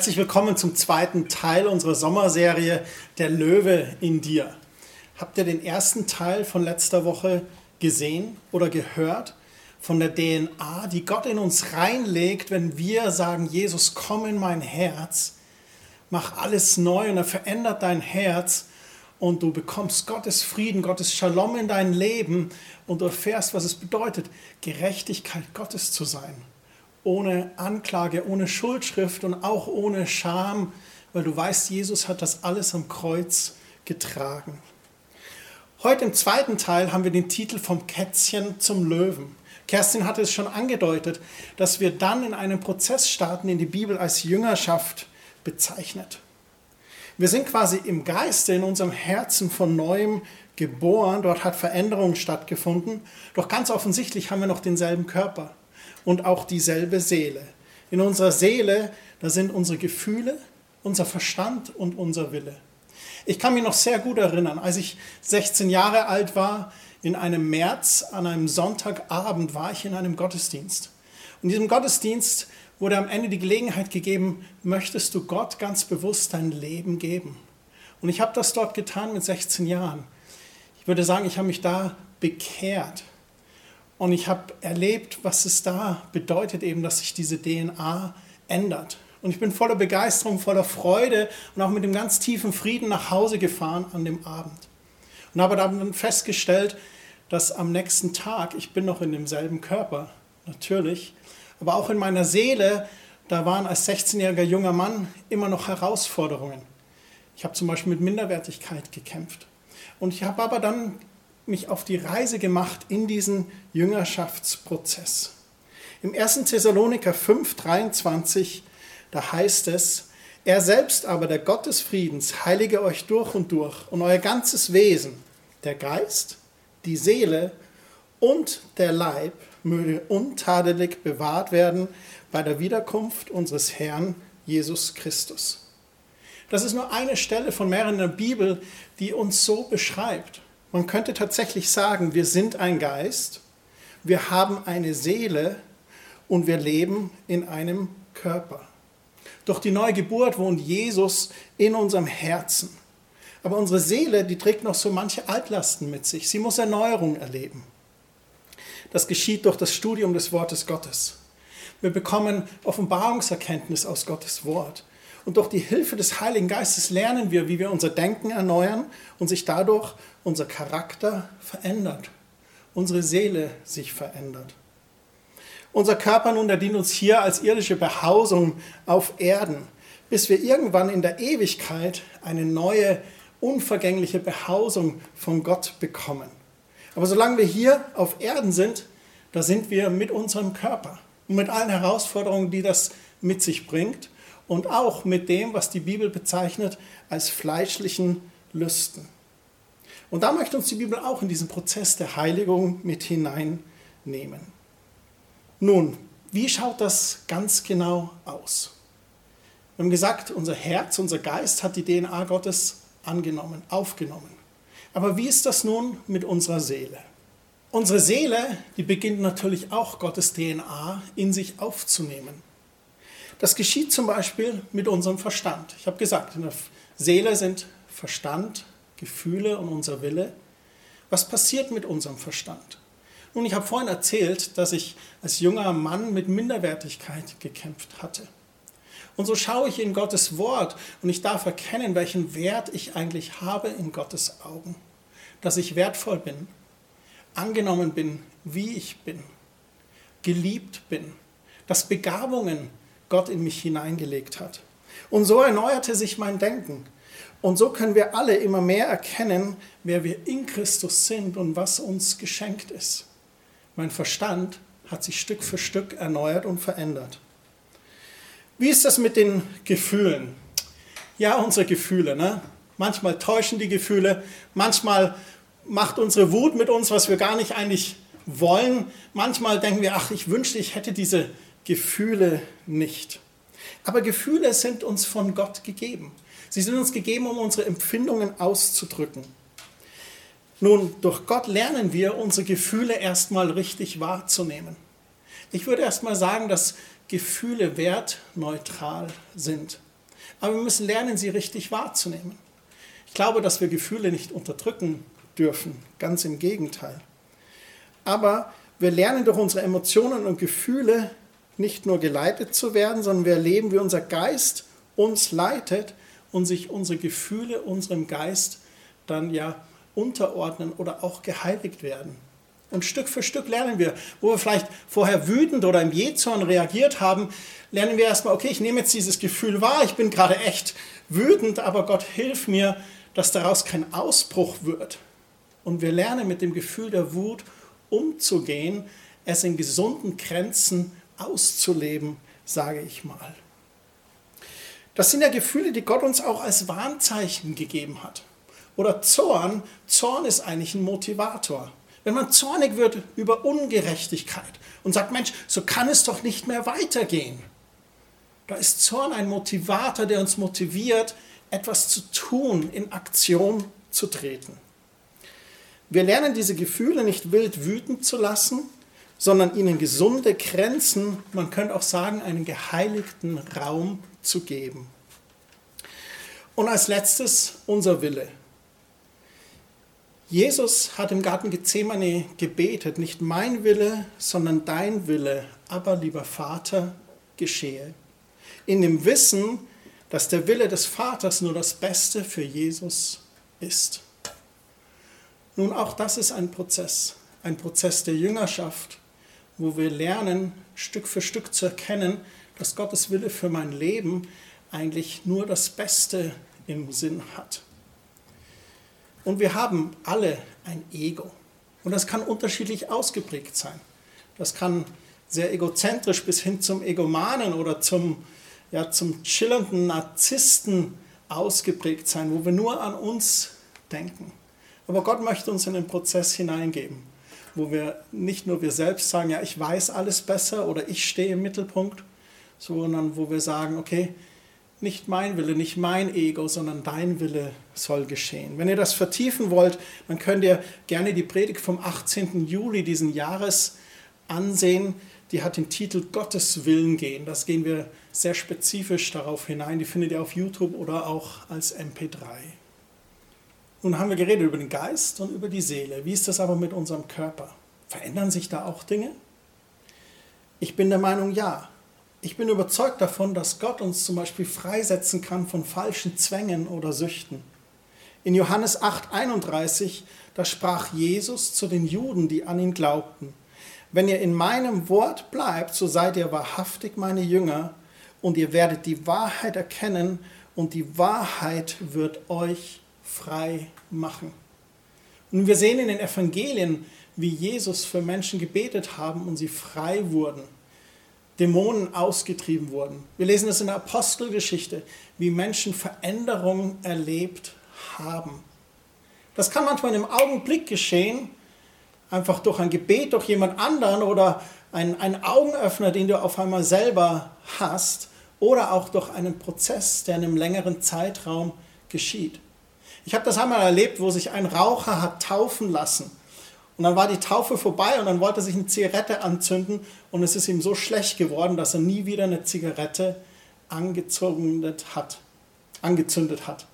Herzlich willkommen zum zweiten Teil unserer Sommerserie Der Löwe in dir. Habt ihr den ersten Teil von letzter Woche gesehen oder gehört? Von der DNA, die Gott in uns reinlegt, wenn wir sagen, Jesus, komm in mein Herz, mach alles neu und er verändert dein Herz und du bekommst Gottes Frieden, Gottes Shalom in dein Leben und du erfährst, was es bedeutet, Gerechtigkeit Gottes zu sein ohne Anklage, ohne Schuldschrift und auch ohne Scham, weil du weißt, Jesus hat das alles am Kreuz getragen. Heute im zweiten Teil haben wir den Titel vom Kätzchen zum Löwen. Kerstin hatte es schon angedeutet, dass wir dann in einen Prozess starten, den die Bibel als Jüngerschaft bezeichnet. Wir sind quasi im Geiste, in unserem Herzen von neuem geboren. Dort hat Veränderung stattgefunden. Doch ganz offensichtlich haben wir noch denselben Körper und auch dieselbe Seele. In unserer Seele, da sind unsere Gefühle, unser Verstand und unser Wille. Ich kann mich noch sehr gut erinnern, als ich 16 Jahre alt war, in einem März, an einem Sonntagabend war ich in einem Gottesdienst. Und in diesem Gottesdienst wurde am Ende die Gelegenheit gegeben, möchtest du Gott ganz bewusst dein Leben geben? Und ich habe das dort getan mit 16 Jahren. Ich würde sagen, ich habe mich da bekehrt. Und ich habe erlebt, was es da bedeutet, eben, dass sich diese DNA ändert. Und ich bin voller Begeisterung, voller Freude und auch mit dem ganz tiefen Frieden nach Hause gefahren an dem Abend. Und habe dann festgestellt, dass am nächsten Tag, ich bin noch in demselben Körper, natürlich, aber auch in meiner Seele, da waren als 16-jähriger junger Mann immer noch Herausforderungen. Ich habe zum Beispiel mit Minderwertigkeit gekämpft. Und ich habe aber dann mich auf die Reise gemacht in diesen Jüngerschaftsprozess. Im 1. Thessaloniker 5, 23, da heißt es, er selbst aber, der Gott des Friedens, heilige euch durch und durch und euer ganzes Wesen, der Geist, die Seele und der Leib möge untadelig bewahrt werden bei der Wiederkunft unseres Herrn Jesus Christus. Das ist nur eine Stelle von mehreren in der Bibel, die uns so beschreibt. Man könnte tatsächlich sagen, wir sind ein Geist, wir haben eine Seele und wir leben in einem Körper. Durch die neue Geburt wohnt Jesus in unserem Herzen. Aber unsere Seele, die trägt noch so manche Altlasten mit sich. Sie muss Erneuerung erleben. Das geschieht durch das Studium des Wortes Gottes. Wir bekommen Offenbarungserkenntnis aus Gottes Wort. Und durch die Hilfe des Heiligen Geistes lernen wir, wie wir unser Denken erneuern und sich dadurch unser Charakter verändert, unsere Seele sich verändert. Unser Körper nun, der dient uns hier als irdische Behausung auf Erden, bis wir irgendwann in der Ewigkeit eine neue, unvergängliche Behausung von Gott bekommen. Aber solange wir hier auf Erden sind, da sind wir mit unserem Körper und mit allen Herausforderungen, die das mit sich bringt und auch mit dem, was die Bibel bezeichnet als fleischlichen Lüsten. Und da möchte uns die Bibel auch in diesen Prozess der Heiligung mit hineinnehmen. Nun, wie schaut das ganz genau aus? Wir haben gesagt, unser Herz, unser Geist hat die DNA Gottes angenommen, aufgenommen. Aber wie ist das nun mit unserer Seele? Unsere Seele, die beginnt natürlich auch Gottes DNA in sich aufzunehmen. Das geschieht zum Beispiel mit unserem Verstand. Ich habe gesagt, in der Seele sind Verstand, Gefühle und unser Wille. Was passiert mit unserem Verstand? Nun, ich habe vorhin erzählt, dass ich als junger Mann mit Minderwertigkeit gekämpft hatte. Und so schaue ich in Gottes Wort und ich darf erkennen, welchen Wert ich eigentlich habe in Gottes Augen. Dass ich wertvoll bin, angenommen bin, wie ich bin, geliebt bin, dass Begabungen Gott in mich hineingelegt hat. Und so erneuerte sich mein Denken. Und so können wir alle immer mehr erkennen, wer wir in Christus sind und was uns geschenkt ist. Mein Verstand hat sich Stück für Stück erneuert und verändert. Wie ist das mit den Gefühlen? Ja, unsere Gefühle. Ne? Manchmal täuschen die Gefühle, manchmal macht unsere Wut mit uns, was wir gar nicht eigentlich wollen. Manchmal denken wir, ach, ich wünschte, ich hätte diese Gefühle nicht. Aber Gefühle sind uns von Gott gegeben. Sie sind uns gegeben, um unsere Empfindungen auszudrücken. Nun, durch Gott lernen wir, unsere Gefühle erstmal richtig wahrzunehmen. Ich würde erstmal sagen, dass Gefühle wertneutral sind. Aber wir müssen lernen, sie richtig wahrzunehmen. Ich glaube, dass wir Gefühle nicht unterdrücken dürfen, ganz im Gegenteil. Aber wir lernen durch unsere Emotionen und Gefühle nicht nur geleitet zu werden, sondern wir erleben, wie unser Geist uns leitet und sich unsere Gefühle unserem Geist dann ja unterordnen oder auch geheiligt werden. Und Stück für Stück lernen wir, wo wir vielleicht vorher wütend oder im Jezorn reagiert haben, lernen wir erstmal, okay, ich nehme jetzt dieses Gefühl wahr, ich bin gerade echt wütend, aber Gott hilf mir, dass daraus kein Ausbruch wird. Und wir lernen mit dem Gefühl der Wut umzugehen, es in gesunden Grenzen auszuleben, sage ich mal. Das sind ja Gefühle, die Gott uns auch als Warnzeichen gegeben hat. Oder Zorn, Zorn ist eigentlich ein Motivator. Wenn man zornig wird über Ungerechtigkeit und sagt, Mensch, so kann es doch nicht mehr weitergehen. Da ist Zorn ein Motivator, der uns motiviert, etwas zu tun, in Aktion zu treten. Wir lernen diese Gefühle nicht wild wütend zu lassen, sondern ihnen gesunde Grenzen, man könnte auch sagen, einen geheiligten Raum zu geben. Und als letztes unser Wille. Jesus hat im Garten Gethsemane gebetet, nicht mein Wille, sondern dein Wille, aber lieber Vater, geschehe. In dem Wissen, dass der Wille des Vaters nur das Beste für Jesus ist. Nun, auch das ist ein Prozess, ein Prozess der Jüngerschaft, wo wir lernen, Stück für Stück zu erkennen, dass Gottes Wille für mein Leben eigentlich nur das Beste im Sinn hat. Und wir haben alle ein Ego. Und das kann unterschiedlich ausgeprägt sein. Das kann sehr egozentrisch bis hin zum Egomanen oder zum, ja, zum chillernden Narzissten ausgeprägt sein, wo wir nur an uns denken. Aber Gott möchte uns in den Prozess hineingeben, wo wir nicht nur wir selbst sagen, ja, ich weiß alles besser oder ich stehe im Mittelpunkt, sondern wo wir sagen, okay, nicht mein Wille, nicht mein Ego, sondern dein Wille soll geschehen. Wenn ihr das vertiefen wollt, dann könnt ihr gerne die Predigt vom 18. Juli diesen Jahres ansehen. Die hat den Titel Gottes Willen gehen. Das gehen wir sehr spezifisch darauf hinein. Die findet ihr auf YouTube oder auch als MP3. Nun haben wir geredet über den Geist und über die Seele. Wie ist das aber mit unserem Körper? Verändern sich da auch Dinge? Ich bin der Meinung, ja. Ich bin überzeugt davon, dass Gott uns zum Beispiel freisetzen kann von falschen Zwängen oder Süchten. In Johannes 8:31, da sprach Jesus zu den Juden, die an ihn glaubten, wenn ihr in meinem Wort bleibt, so seid ihr wahrhaftig meine Jünger und ihr werdet die Wahrheit erkennen und die Wahrheit wird euch frei machen. Und wir sehen in den Evangelien, wie Jesus für Menschen gebetet haben und sie frei wurden. Dämonen ausgetrieben wurden. Wir lesen es in der Apostelgeschichte, wie Menschen Veränderungen erlebt haben. Das kann manchmal im Augenblick geschehen, einfach durch ein Gebet, durch jemand anderen oder ein, ein Augenöffner, den du auf einmal selber hast, oder auch durch einen Prozess, der in einem längeren Zeitraum geschieht. Ich habe das einmal erlebt, wo sich ein Raucher hat taufen lassen und dann war die Taufe vorbei und dann wollte er sich eine Zigarette anzünden und es ist ihm so schlecht geworden, dass er nie wieder eine Zigarette angezündet hat. Angezündet hat.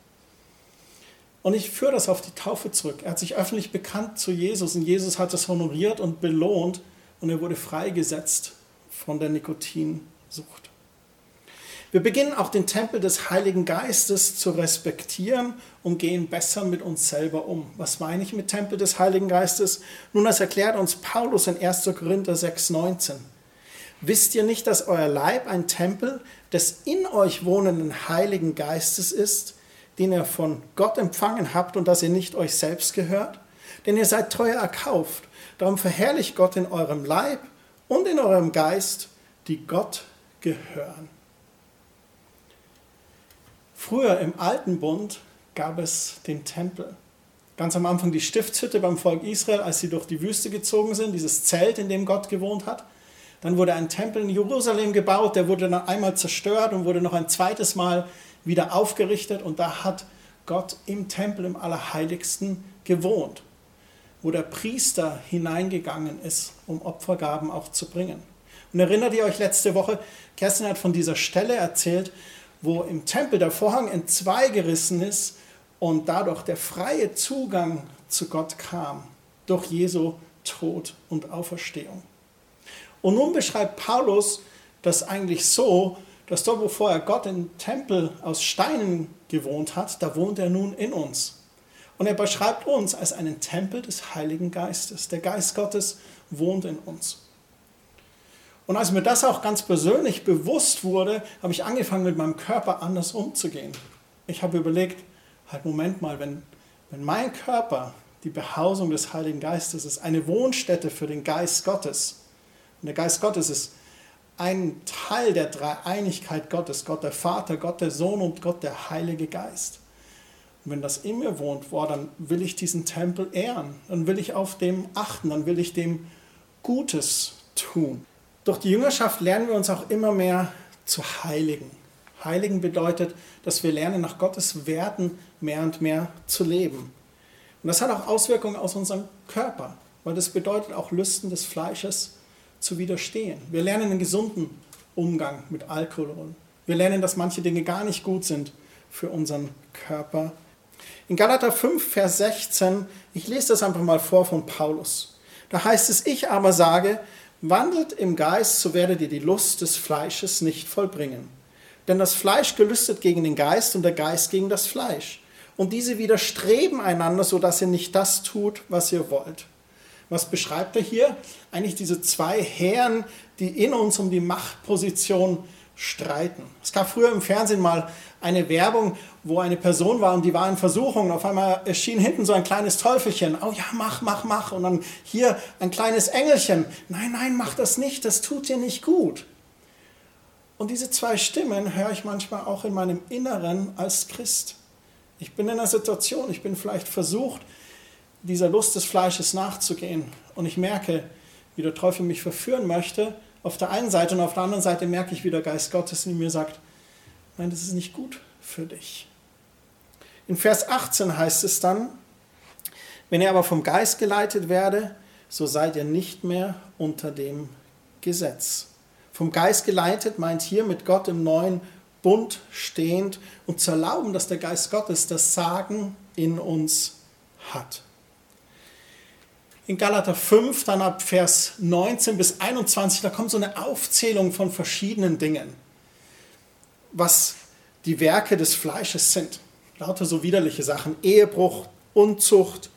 Und ich führe das auf die Taufe zurück. Er hat sich öffentlich bekannt zu Jesus und Jesus hat es honoriert und belohnt und er wurde freigesetzt von der Nikotinsucht. Wir beginnen auch den Tempel des Heiligen Geistes zu respektieren und gehen besser mit uns selber um. Was meine ich mit Tempel des Heiligen Geistes? Nun, das erklärt uns Paulus in 1. Korinther 6,19. Wisst ihr nicht, dass euer Leib ein Tempel des in euch wohnenden Heiligen Geistes ist, den ihr von Gott empfangen habt und dass ihr nicht euch selbst gehört? Denn ihr seid teuer erkauft. Darum verherrlicht Gott in eurem Leib und in eurem Geist, die Gott gehören. Früher im Alten Bund gab es den Tempel. Ganz am Anfang die Stiftshütte beim Volk Israel, als sie durch die Wüste gezogen sind, dieses Zelt, in dem Gott gewohnt hat. Dann wurde ein Tempel in Jerusalem gebaut, der wurde dann einmal zerstört und wurde noch ein zweites Mal wieder aufgerichtet und da hat Gott im Tempel im Allerheiligsten gewohnt, wo der Priester hineingegangen ist, um Opfergaben auch zu bringen. Und erinnert ihr euch letzte Woche, Kerstin hat von dieser Stelle erzählt, wo im Tempel der Vorhang in zwei gerissen ist und dadurch der freie Zugang zu Gott kam durch Jesu Tod und Auferstehung. Und nun beschreibt Paulus das eigentlich so, dass dort, wo vorher Gott im Tempel aus Steinen gewohnt hat, da wohnt er nun in uns. Und er beschreibt uns als einen Tempel des Heiligen Geistes. Der Geist Gottes wohnt in uns. Und als mir das auch ganz persönlich bewusst wurde, habe ich angefangen, mit meinem Körper anders umzugehen. Ich habe überlegt, halt Moment mal, wenn, wenn mein Körper die Behausung des Heiligen Geistes ist, eine Wohnstätte für den Geist Gottes. Und der Geist Gottes ist ein Teil der Dreieinigkeit Gottes, Gott der Vater, Gott der Sohn und Gott der Heilige Geist. Und wenn das in mir wohnt, boah, dann will ich diesen Tempel ehren, dann will ich auf dem achten, dann will ich dem Gutes tun. Durch die Jüngerschaft lernen wir uns auch immer mehr zu heiligen. Heiligen bedeutet, dass wir lernen, nach Gottes Werten mehr und mehr zu leben. Und das hat auch Auswirkungen aus unserem Körper, weil das bedeutet auch Lüsten des Fleisches zu widerstehen. Wir lernen einen gesunden Umgang mit Alkohol. Wir lernen, dass manche Dinge gar nicht gut sind für unseren Körper. In Galater 5, Vers 16, ich lese das einfach mal vor von Paulus. Da heißt es, ich aber sage, wandelt im Geist, so werdet ihr die Lust des Fleisches nicht vollbringen. Denn das Fleisch gelüstet gegen den Geist und der Geist gegen das Fleisch und diese widerstreben einander, sodass ihr nicht das tut, was ihr wollt. Was beschreibt er hier? Eigentlich diese zwei Herren, die in uns um die Machtposition streiten. Es gab früher im Fernsehen mal eine Werbung, wo eine Person war und die war in Versuchung. Und auf einmal erschien hinten so ein kleines Teufelchen. Oh ja, mach, mach, mach. Und dann hier ein kleines Engelchen. Nein, nein, mach das nicht. Das tut dir nicht gut. Und diese zwei Stimmen höre ich manchmal auch in meinem Inneren als Christ. Ich bin in einer Situation, ich bin vielleicht versucht, dieser Lust des Fleisches nachzugehen. Und ich merke, wie der Teufel mich verführen möchte, auf der einen Seite und auf der anderen Seite merke ich, wie der Geist Gottes in mir sagt, nein, das ist nicht gut für dich. In Vers 18 heißt es dann, wenn ihr aber vom Geist geleitet werde, so seid ihr nicht mehr unter dem Gesetz. Vom Geist geleitet meint hier mit Gott im neuen Bund stehend und zu erlauben, dass der Geist Gottes das Sagen in uns hat. In Galater 5, dann ab Vers 19 bis 21, da kommt so eine Aufzählung von verschiedenen Dingen, was die Werke des Fleisches sind. Lauter so widerliche Sachen. Ehebruch, Unzucht,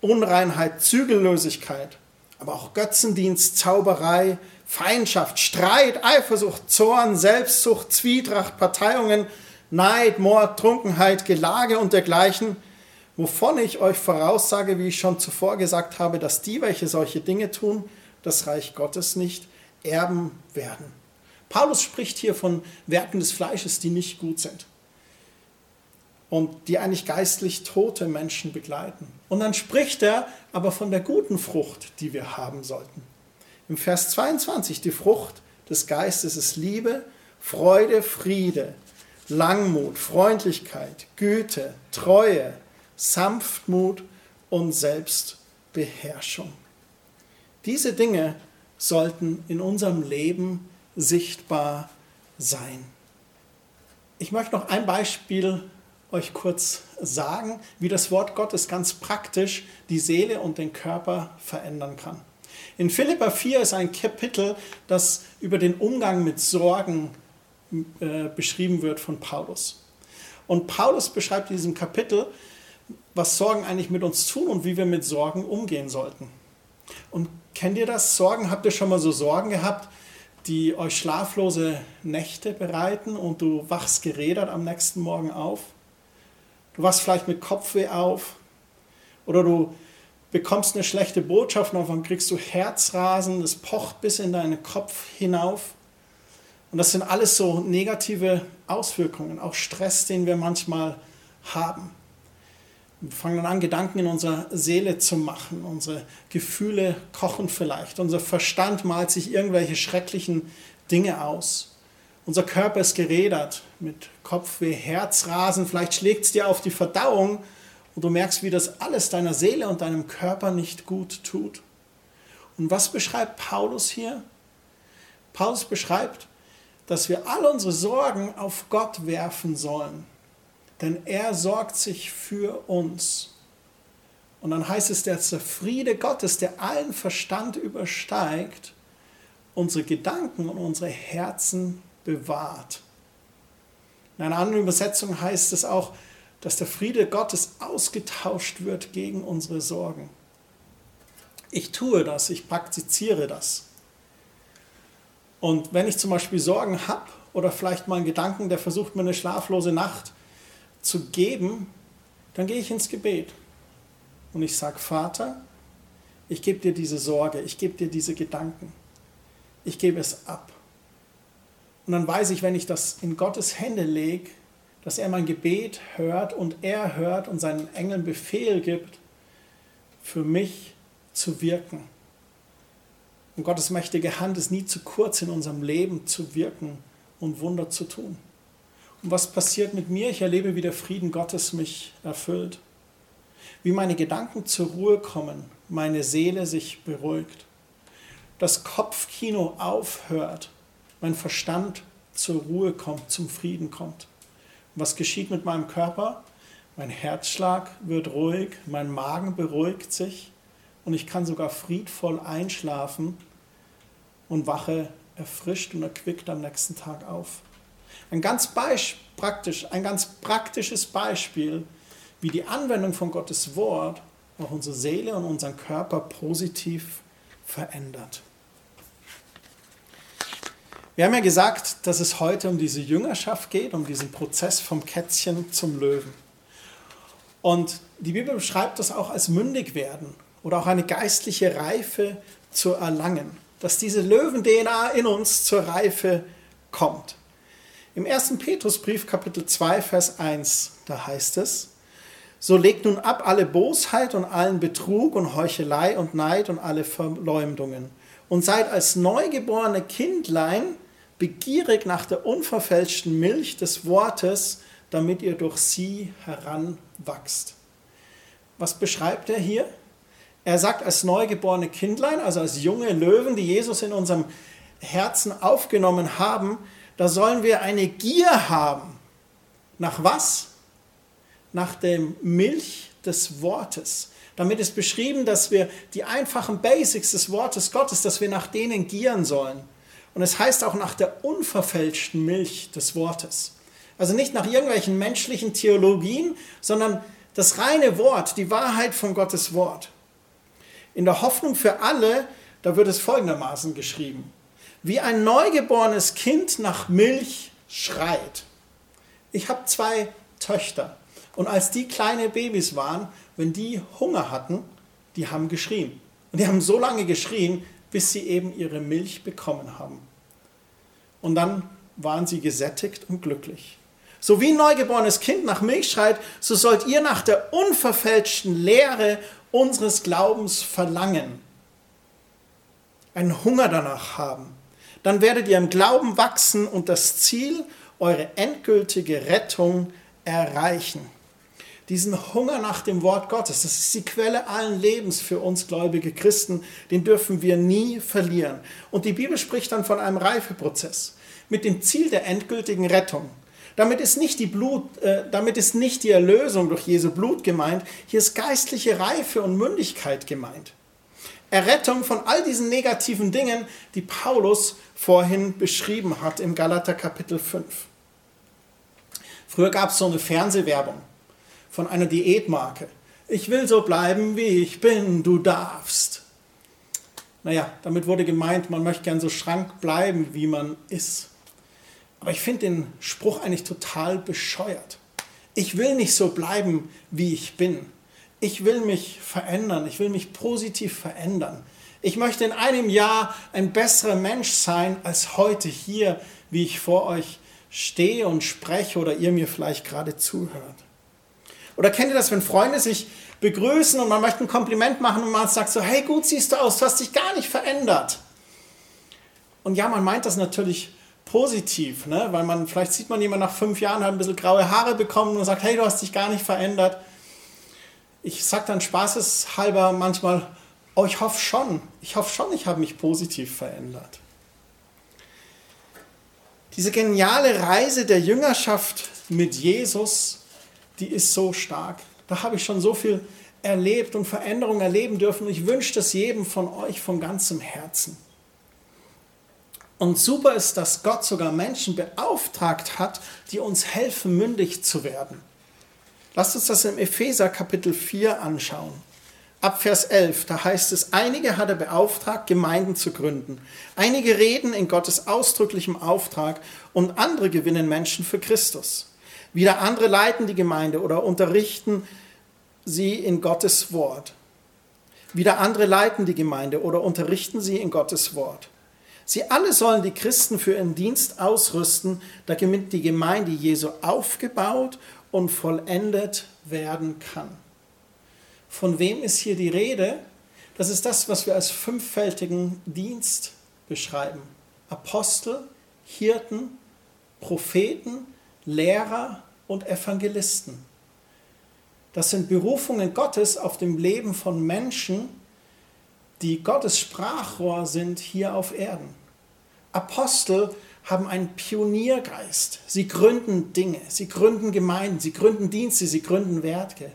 Unreinheit, Zügellosigkeit, aber auch Götzendienst, Zauberei, Feindschaft, Streit, Eifersucht, Zorn, Selbstsucht, Zwietracht, Parteiungen, Neid, Mord, Trunkenheit, Gelage und dergleichen, wovon ich euch voraussage, wie ich schon zuvor gesagt habe, dass die, welche solche Dinge tun, das Reich Gottes nicht erben werden. Paulus spricht hier von Werken des Fleisches, die nicht gut sind und die eigentlich geistlich tote Menschen begleiten. Und dann spricht er aber von der guten Frucht, die wir haben sollten. Im Vers 22, die Frucht des Geistes ist Liebe, Freude, Friede, Langmut, Freundlichkeit, Güte, Treue, Sanftmut und Selbstbeherrschung. Diese Dinge sollten in unserem Leben sichtbar sein. Ich möchte noch ein Beispiel euch kurz sagen, wie das Wort Gottes ganz praktisch die Seele und den Körper verändern kann. In Philippa 4 ist ein Kapitel, das über den Umgang mit Sorgen äh, beschrieben wird von Paulus. Und Paulus beschreibt in diesem Kapitel, was Sorgen eigentlich mit uns tun und wie wir mit Sorgen umgehen sollten. Und kennt ihr das? Sorgen, habt ihr schon mal so Sorgen gehabt, die euch schlaflose Nächte bereiten und du wachst gerädert am nächsten Morgen auf? Du wachst vielleicht mit Kopfweh auf oder du bekommst eine schlechte Botschaft und dann kriegst du Herzrasen, das pocht bis in deinen Kopf hinauf. Und das sind alles so negative Auswirkungen, auch Stress, den wir manchmal haben. Wir fangen dann an, Gedanken in unserer Seele zu machen. Unsere Gefühle kochen vielleicht. Unser Verstand malt sich irgendwelche schrecklichen Dinge aus. Unser Körper ist gerädert mit Kopfweh, Herzrasen. Vielleicht schlägt es dir auf die Verdauung und du merkst, wie das alles deiner Seele und deinem Körper nicht gut tut. Und was beschreibt Paulus hier? Paulus beschreibt, dass wir all unsere Sorgen auf Gott werfen sollen, denn er sorgt sich für uns. Und dann heißt es, der Friede Gottes, der allen Verstand übersteigt, unsere Gedanken und unsere Herzen bewahrt. In einer anderen Übersetzung heißt es auch, dass der Friede Gottes ausgetauscht wird gegen unsere Sorgen. Ich tue das, ich praktiziere das. Und wenn ich zum Beispiel Sorgen habe oder vielleicht mal einen Gedanken, der versucht mir eine schlaflose Nacht zu geben, dann gehe ich ins Gebet und ich sage, Vater, ich gebe dir diese Sorge, ich gebe dir diese Gedanken, ich gebe es ab. Und dann weiß ich, wenn ich das in Gottes Hände lege, dass er mein Gebet hört und er hört und seinen Engeln Befehl gibt, für mich zu wirken. Und Gottes mächtige Hand ist nie zu kurz in unserem Leben zu wirken und Wunder zu tun. Was passiert mit mir? Ich erlebe, wie der Frieden Gottes mich erfüllt. Wie meine Gedanken zur Ruhe kommen, meine Seele sich beruhigt. Das Kopfkino aufhört, mein Verstand zur Ruhe kommt, zum Frieden kommt. Und was geschieht mit meinem Körper? Mein Herzschlag wird ruhig, mein Magen beruhigt sich und ich kann sogar friedvoll einschlafen und wache erfrischt und erquickt am nächsten Tag auf. Ein ganz, praktisch, ein ganz praktisches Beispiel, wie die Anwendung von Gottes Wort auch unsere Seele und unseren Körper positiv verändert. Wir haben ja gesagt, dass es heute um diese Jüngerschaft geht, um diesen Prozess vom Kätzchen zum Löwen. Und die Bibel beschreibt das auch als mündig werden oder auch eine geistliche Reife zu erlangen dass diese Löwen-DNA in uns zur Reife kommt. Im 1. Petrusbrief Kapitel 2, Vers 1, da heißt es, so legt nun ab alle Bosheit und allen Betrug und Heuchelei und Neid und alle Verleumdungen und seid als neugeborene Kindlein begierig nach der unverfälschten Milch des Wortes, damit ihr durch sie heranwachst. Was beschreibt er hier? Er sagt, als neugeborene Kindlein, also als junge Löwen, die Jesus in unserem Herzen aufgenommen haben, da sollen wir eine Gier haben. Nach was? Nach dem Milch des Wortes. Damit ist beschrieben, dass wir die einfachen Basics des Wortes Gottes, dass wir nach denen gieren sollen. Und es heißt auch nach der unverfälschten Milch des Wortes. Also nicht nach irgendwelchen menschlichen Theologien, sondern das reine Wort, die Wahrheit von Gottes Wort. In der Hoffnung für alle, da wird es folgendermaßen geschrieben. Wie ein neugeborenes Kind nach Milch schreit. Ich habe zwei Töchter. Und als die kleine Babys waren, wenn die Hunger hatten, die haben geschrien. Und die haben so lange geschrien, bis sie eben ihre Milch bekommen haben. Und dann waren sie gesättigt und glücklich. So wie ein neugeborenes Kind nach Milch schreit, so sollt ihr nach der unverfälschten Lehre unseres Glaubens verlangen, einen Hunger danach haben, dann werdet ihr im Glauben wachsen und das Ziel, eure endgültige Rettung erreichen. Diesen Hunger nach dem Wort Gottes, das ist die Quelle allen Lebens für uns gläubige Christen, den dürfen wir nie verlieren. Und die Bibel spricht dann von einem Reifeprozess mit dem Ziel der endgültigen Rettung. Damit ist nicht die Blut, äh, damit ist nicht die Erlösung durch Jesu Blut gemeint. Hier ist geistliche Reife und Mündigkeit gemeint. Errettung von all diesen negativen Dingen, die Paulus vorhin beschrieben hat im Galater Kapitel 5. Früher gab es so eine Fernsehwerbung von einer Diätmarke. Ich will so bleiben, wie ich bin, du darfst. Naja, damit wurde gemeint, man möchte gern so schrank bleiben, wie man ist. Aber ich finde den Spruch eigentlich total bescheuert. Ich will nicht so bleiben, wie ich bin. Ich will mich verändern. Ich will mich positiv verändern. Ich möchte in einem Jahr ein besserer Mensch sein als heute hier, wie ich vor euch stehe und spreche oder ihr mir vielleicht gerade zuhört. Oder kennt ihr das, wenn Freunde sich begrüßen und man möchte ein Kompliment machen und man sagt so, hey, gut siehst du aus, du hast dich gar nicht verändert. Und ja, man meint das natürlich positiv, ne? weil man, vielleicht sieht man jemanden nach fünf Jahren, hat ein bisschen graue Haare bekommen und sagt, hey, du hast dich gar nicht verändert. Ich sage dann spaßeshalber manchmal, oh, ich hoffe schon, ich hoffe schon, ich habe mich positiv verändert. Diese geniale Reise der Jüngerschaft mit Jesus, die ist so stark. Da habe ich schon so viel erlebt und Veränderungen erleben dürfen. Ich wünsche das jedem von euch von ganzem Herzen. Und super ist, dass Gott sogar Menschen beauftragt hat, die uns helfen, mündig zu werden. Lasst uns das im Epheser Kapitel 4 anschauen. Ab Vers 11, da heißt es, einige hat er beauftragt, Gemeinden zu gründen. Einige reden in Gottes ausdrücklichem Auftrag und andere gewinnen Menschen für Christus. Wieder andere leiten die Gemeinde oder unterrichten sie in Gottes Wort. Wieder andere leiten die Gemeinde oder unterrichten sie in Gottes Wort. Sie alle sollen die Christen für ihren Dienst ausrüsten, damit die Gemeinde Jesu aufgebaut und vollendet werden kann. Von wem ist hier die Rede? Das ist das, was wir als fünffältigen Dienst beschreiben. Apostel, Hirten, Propheten, Lehrer und Evangelisten. Das sind Berufungen Gottes auf dem Leben von Menschen, die Gottes Sprachrohr sind hier auf Erden. Apostel haben einen Pioniergeist. Sie gründen Dinge, sie gründen Gemeinden, sie gründen Dienste, sie gründen Werke.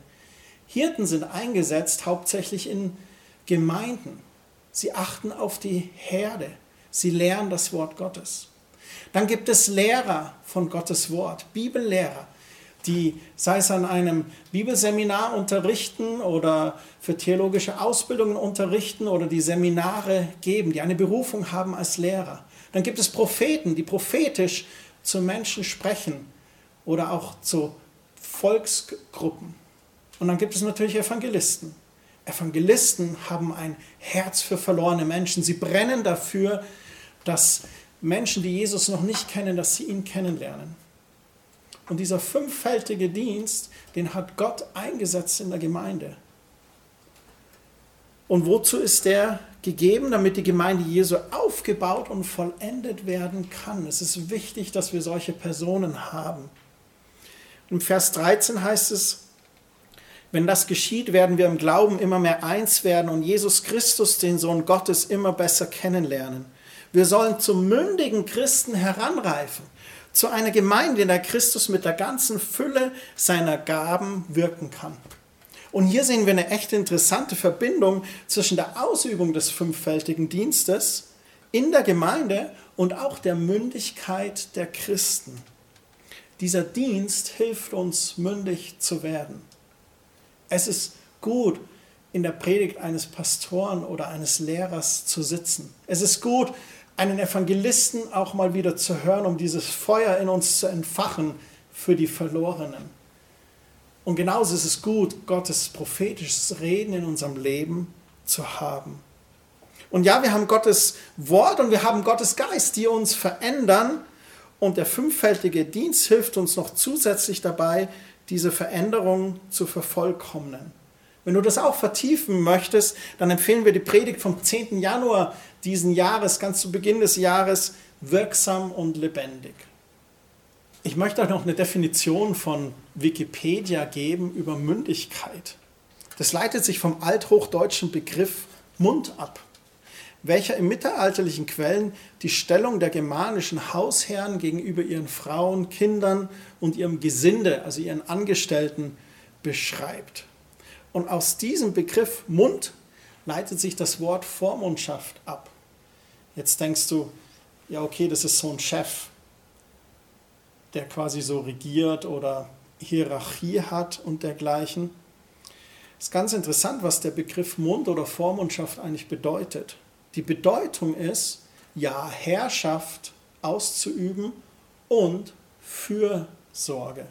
Hirten sind eingesetzt hauptsächlich in Gemeinden. Sie achten auf die Herde. Sie lernen das Wort Gottes. Dann gibt es Lehrer von Gottes Wort, Bibellehrer, die, sei es an einem Bibelseminar unterrichten oder für theologische Ausbildungen unterrichten oder die Seminare geben, die eine Berufung haben als Lehrer. Dann gibt es Propheten, die prophetisch zu Menschen sprechen oder auch zu Volksgruppen. Und dann gibt es natürlich Evangelisten. Evangelisten haben ein Herz für verlorene Menschen. Sie brennen dafür, dass Menschen, die Jesus noch nicht kennen, dass sie ihn kennenlernen. Und dieser fünffältige Dienst, den hat Gott eingesetzt in der Gemeinde. Und wozu ist der gegeben? Damit die Gemeinde Jesu aufgebaut und vollendet werden kann. Es ist wichtig, dass wir solche Personen haben. Im Vers 13 heißt es, wenn das geschieht, werden wir im Glauben immer mehr eins werden und Jesus Christus, den Sohn Gottes, immer besser kennenlernen. Wir sollen zum mündigen Christen heranreifen zu einer Gemeinde, in der Christus mit der ganzen Fülle seiner Gaben wirken kann. Und hier sehen wir eine echt interessante Verbindung zwischen der Ausübung des fünffältigen Dienstes in der Gemeinde und auch der Mündigkeit der Christen. Dieser Dienst hilft uns, mündig zu werden. Es ist gut, in der Predigt eines Pastoren oder eines Lehrers zu sitzen. Es ist gut, einen Evangelisten auch mal wieder zu hören, um dieses Feuer in uns zu entfachen für die Verlorenen. Und genauso ist es gut, Gottes prophetisches Reden in unserem Leben zu haben. Und ja, wir haben Gottes Wort und wir haben Gottes Geist, die uns verändern. Und der fünffältige Dienst hilft uns noch zusätzlich dabei, diese Veränderung zu vervollkommnen. Wenn du das auch vertiefen möchtest, dann empfehlen wir die Predigt vom 10. Januar diesen Jahres, ganz zu Beginn des Jahres, wirksam und lebendig. Ich möchte euch noch eine Definition von Wikipedia geben über Mündigkeit. Das leitet sich vom althochdeutschen Begriff Mund ab, welcher in mittelalterlichen Quellen die Stellung der germanischen Hausherren gegenüber ihren Frauen, Kindern und ihrem Gesinde, also ihren Angestellten, beschreibt. Und aus diesem Begriff Mund leitet sich das Wort Vormundschaft ab. Jetzt denkst du, ja, okay, das ist so ein Chef, der quasi so regiert oder Hierarchie hat und dergleichen. Es ist ganz interessant, was der Begriff Mund oder Vormundschaft eigentlich bedeutet. Die Bedeutung ist, ja, Herrschaft auszuüben und Fürsorge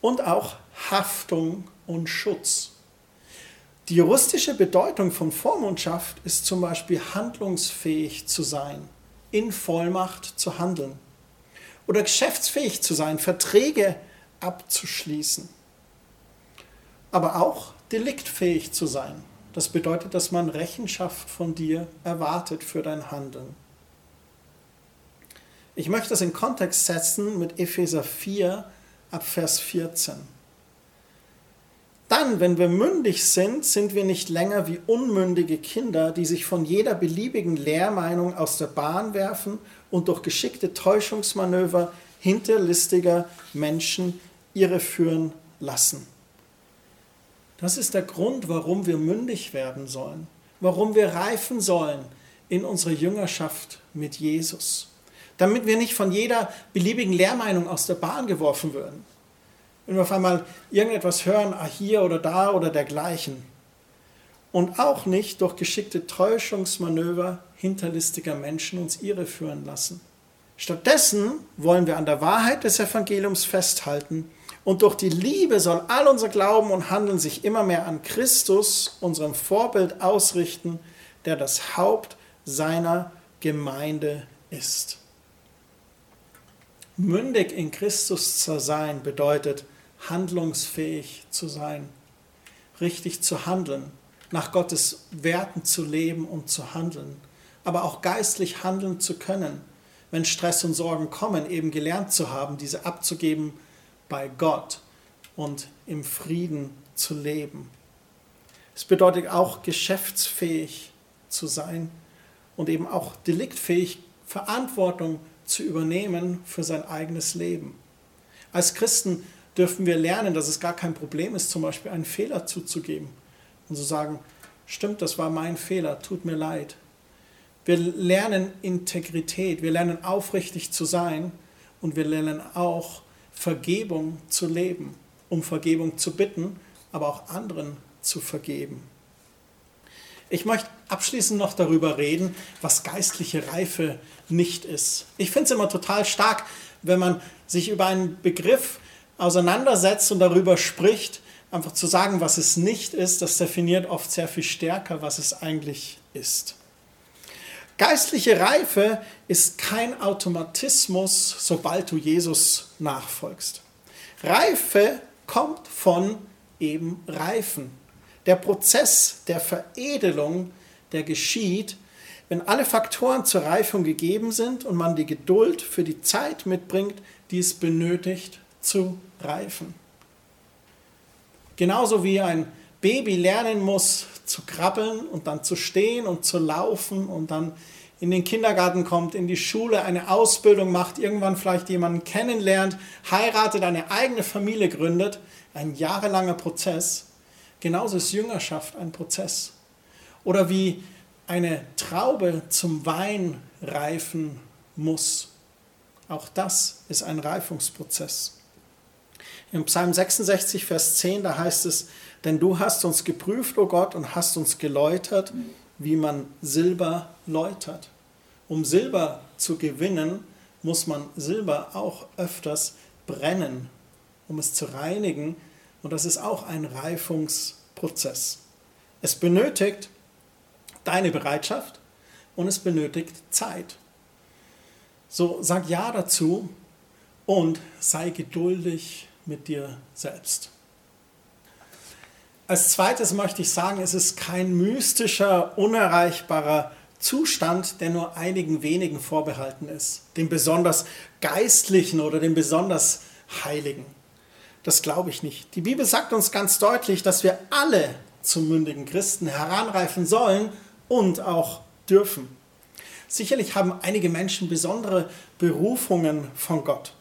und auch Haftung und Schutz. Die juristische Bedeutung von Vormundschaft ist zum Beispiel handlungsfähig zu sein, in Vollmacht zu handeln oder geschäftsfähig zu sein, Verträge abzuschließen. Aber auch deliktfähig zu sein. Das bedeutet, dass man Rechenschaft von dir erwartet für dein Handeln. Ich möchte das in Kontext setzen mit Epheser 4 ab Vers 14. dann, wenn wir mündig sind, sind wir nicht länger wie unmündige Kinder, die sich von jeder beliebigen Lehrmeinung aus der Bahn werfen und durch geschickte Täuschungsmanöver hinterlistiger Menschen irreführen lassen. Das ist der Grund, warum wir mündig werden sollen, warum wir reifen sollen in unserer Jüngerschaft mit Jesus, damit wir nicht von jeder beliebigen Lehrmeinung aus der Bahn geworfen würden. Wenn wir auf einmal irgendetwas hören, ah, hier oder da oder dergleichen. Und auch nicht durch geschickte Täuschungsmanöver hinterlistiger Menschen uns irreführen lassen. Stattdessen wollen wir an der Wahrheit des Evangeliums festhalten und durch die Liebe soll all unser Glauben und Handeln sich immer mehr an Christus, unserem Vorbild, ausrichten, der das Haupt seiner Gemeinde ist. Mündig in Christus zu sein bedeutet, handlungsfähig zu sein, richtig zu handeln, nach Gottes Werten zu leben und zu handeln, aber auch geistlich handeln zu können, wenn Stress und Sorgen kommen, eben gelernt zu haben, diese abzugeben bei Gott und im Frieden zu leben. Es bedeutet auch geschäftsfähig zu sein und eben auch deliktfähig Verantwortung zu übernehmen für sein eigenes Leben. Als Christen dürfen wir lernen, dass es gar kein Problem ist, zum Beispiel einen Fehler zuzugeben und zu sagen, stimmt, das war mein Fehler, tut mir leid. Wir lernen Integrität, wir lernen aufrichtig zu sein und wir lernen auch Vergebung zu leben, um Vergebung zu bitten, aber auch anderen zu vergeben. Ich möchte abschließend noch darüber reden, was geistliche Reife nicht ist. Ich finde es immer total stark, wenn man sich über einen Begriff auseinandersetzt und darüber spricht, einfach zu sagen, was es nicht ist, das definiert oft sehr viel stärker, was es eigentlich ist. Geistliche Reife ist kein Automatismus, sobald du Jesus nachfolgst. Reife kommt von eben Reifen. Der Prozess der Veredelung, der geschieht, wenn alle Faktoren zur Reifung gegeben sind und man die Geduld für die Zeit mitbringt, die es benötigt, zu reifen. Genauso wie ein Baby lernen muss zu krabbeln und dann zu stehen und zu laufen und dann in den Kindergarten kommt, in die Schule, eine Ausbildung macht, irgendwann vielleicht jemanden kennenlernt, heiratet, eine eigene Familie gründet, ein jahrelanger Prozess. Genauso ist Jüngerschaft ein Prozess. Oder wie eine Traube zum Wein reifen muss. Auch das ist ein Reifungsprozess. Im Psalm 66, Vers 10, da heißt es, denn du hast uns geprüft, o oh Gott, und hast uns geläutert, wie man Silber läutert. Um Silber zu gewinnen, muss man Silber auch öfters brennen, um es zu reinigen. Und das ist auch ein Reifungsprozess. Es benötigt deine Bereitschaft und es benötigt Zeit. So sag Ja dazu und sei geduldig mit dir selbst. Als zweites möchte ich sagen, es ist kein mystischer, unerreichbarer Zustand, der nur einigen wenigen vorbehalten ist, dem besonders Geistlichen oder dem besonders Heiligen. Das glaube ich nicht. Die Bibel sagt uns ganz deutlich, dass wir alle zum mündigen Christen heranreifen sollen und auch dürfen. Sicherlich haben einige Menschen besondere Berufungen von Gott.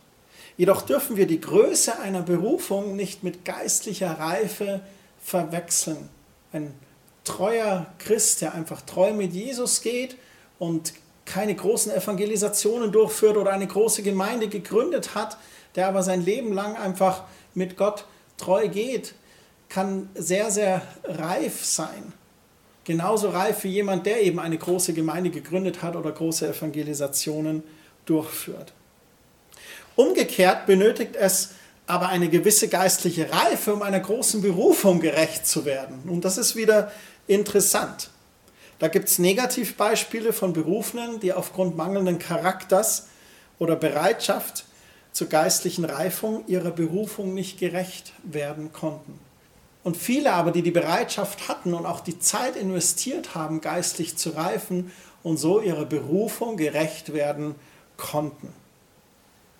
Jedoch dürfen wir die Größe einer Berufung nicht mit geistlicher Reife verwechseln. Ein treuer Christ, der einfach treu mit Jesus geht und keine großen Evangelisationen durchführt oder eine große Gemeinde gegründet hat, der aber sein Leben lang einfach mit Gott treu geht, kann sehr, sehr reif sein. Genauso reif wie jemand, der eben eine große Gemeinde gegründet hat oder große Evangelisationen durchführt. Umgekehrt benötigt es aber eine gewisse geistliche Reife, um einer großen Berufung gerecht zu werden. Und das ist wieder interessant. Da gibt es Negativbeispiele von Berufenen, die aufgrund mangelnden Charakters oder Bereitschaft zur geistlichen Reifung ihrer Berufung nicht gerecht werden konnten. Und viele aber, die die Bereitschaft hatten und auch die Zeit investiert haben, geistlich zu reifen und so ihrer Berufung gerecht werden konnten.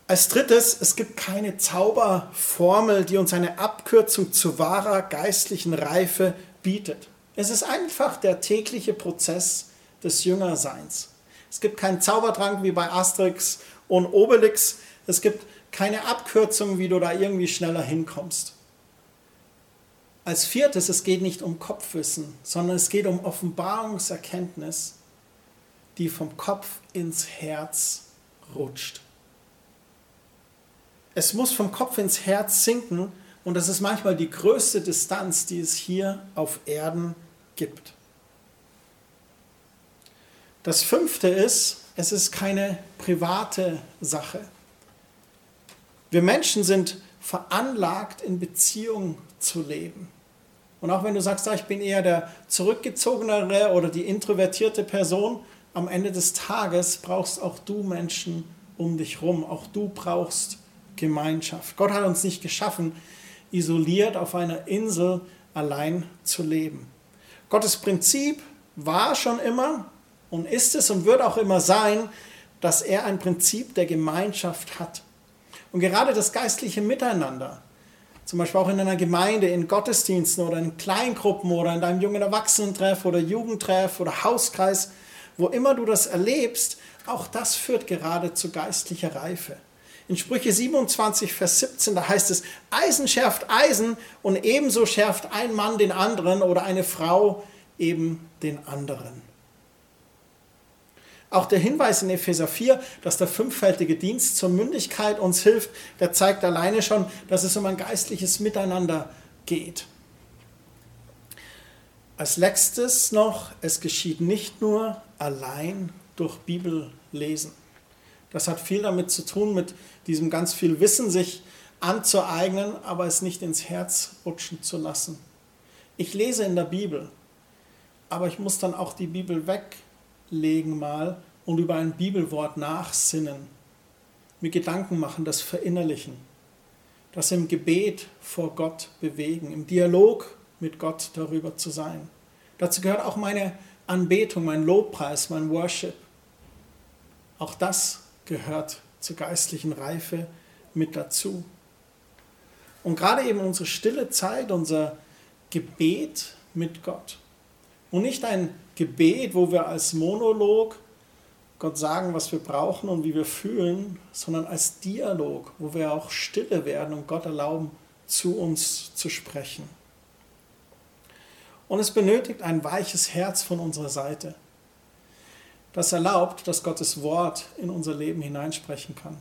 Als drittes, es gibt keine Zauberformel, die uns eine Abkürzung zu wahrer geistlichen Reife bietet. Es ist einfach der tägliche Prozess des Jüngerseins. Es gibt keinen Zaubertrank wie bei Asterix und Obelix. Es gibt keine Abkürzung, wie du da irgendwie schneller hinkommst. Als viertes, es geht nicht um Kopfwissen, sondern es geht um Offenbarungserkenntnis, die vom Kopf ins Herz rutscht. Es muss vom Kopf ins Herz sinken und das ist manchmal die größte Distanz, die es hier auf Erden gibt. Das fünfte ist, es ist keine private Sache. Wir Menschen sind veranlagt, in Beziehung zu leben. Und auch wenn du sagst, ich bin eher der zurückgezogenere oder die introvertierte Person, am Ende des Tages brauchst auch du Menschen um dich rum. Auch du brauchst Gemeinschaft. Gott hat uns nicht geschaffen, isoliert auf einer Insel allein zu leben. Gottes Prinzip war schon immer und ist es und wird auch immer sein, dass er ein Prinzip der Gemeinschaft hat. Und gerade das geistliche Miteinander, zum Beispiel auch in einer Gemeinde, in Gottesdiensten oder in Kleingruppen oder in deinem jungen Erwachsenentreff oder Jugendtreff oder Hauskreis, wo immer du das erlebst, auch das führt gerade zu geistlicher Reife. In Sprüche 27, Vers 17, da heißt es, Eisen schärft Eisen und ebenso schärft ein Mann den anderen oder eine Frau eben den anderen. Auch der Hinweis in Epheser 4, dass der fünffältige Dienst zur Mündigkeit uns hilft, der zeigt alleine schon, dass es um ein geistliches Miteinander geht. Als letztes noch, es geschieht nicht nur allein durch Bibellesen. Das hat viel damit zu tun, mit diesem ganz viel Wissen sich anzueignen, aber es nicht ins Herz rutschen zu lassen. Ich lese in der Bibel, aber ich muss dann auch die Bibel weglegen mal und über ein Bibelwort nachsinnen, mir Gedanken machen, das verinnerlichen, das im Gebet vor Gott bewegen, im Dialog mit Gott darüber zu sein. Dazu gehört auch meine Anbetung, mein Lobpreis, mein Worship. Auch das gehört zur geistlichen Reife mit dazu. Und gerade eben unsere stille Zeit, unser Gebet mit Gott. Und nicht ein Gebet, wo wir als Monolog Gott sagen, was wir brauchen und wie wir fühlen, sondern als Dialog, wo wir auch stille werden und Gott erlauben, zu uns zu sprechen. Und es benötigt ein weiches Herz von unserer Seite das erlaubt, dass Gottes Wort in unser Leben hineinsprechen kann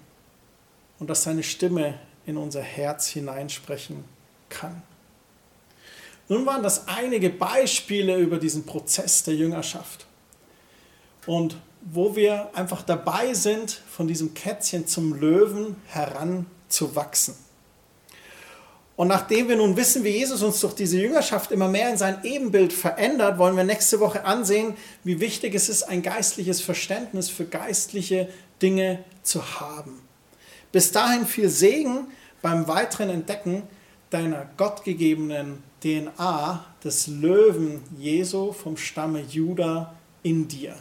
und dass seine Stimme in unser Herz hineinsprechen kann. Nun waren das einige Beispiele über diesen Prozess der Jüngerschaft und wo wir einfach dabei sind, von diesem Kätzchen zum Löwen heranzuwachsen. Und nachdem wir nun wissen, wie Jesus uns durch diese Jüngerschaft immer mehr in sein Ebenbild verändert, wollen wir nächste Woche ansehen, wie wichtig es ist, ein geistliches Verständnis für geistliche Dinge zu haben. Bis dahin viel Segen beim weiteren Entdecken deiner gottgegebenen DNA des Löwen Jesu vom Stamme Juda in dir.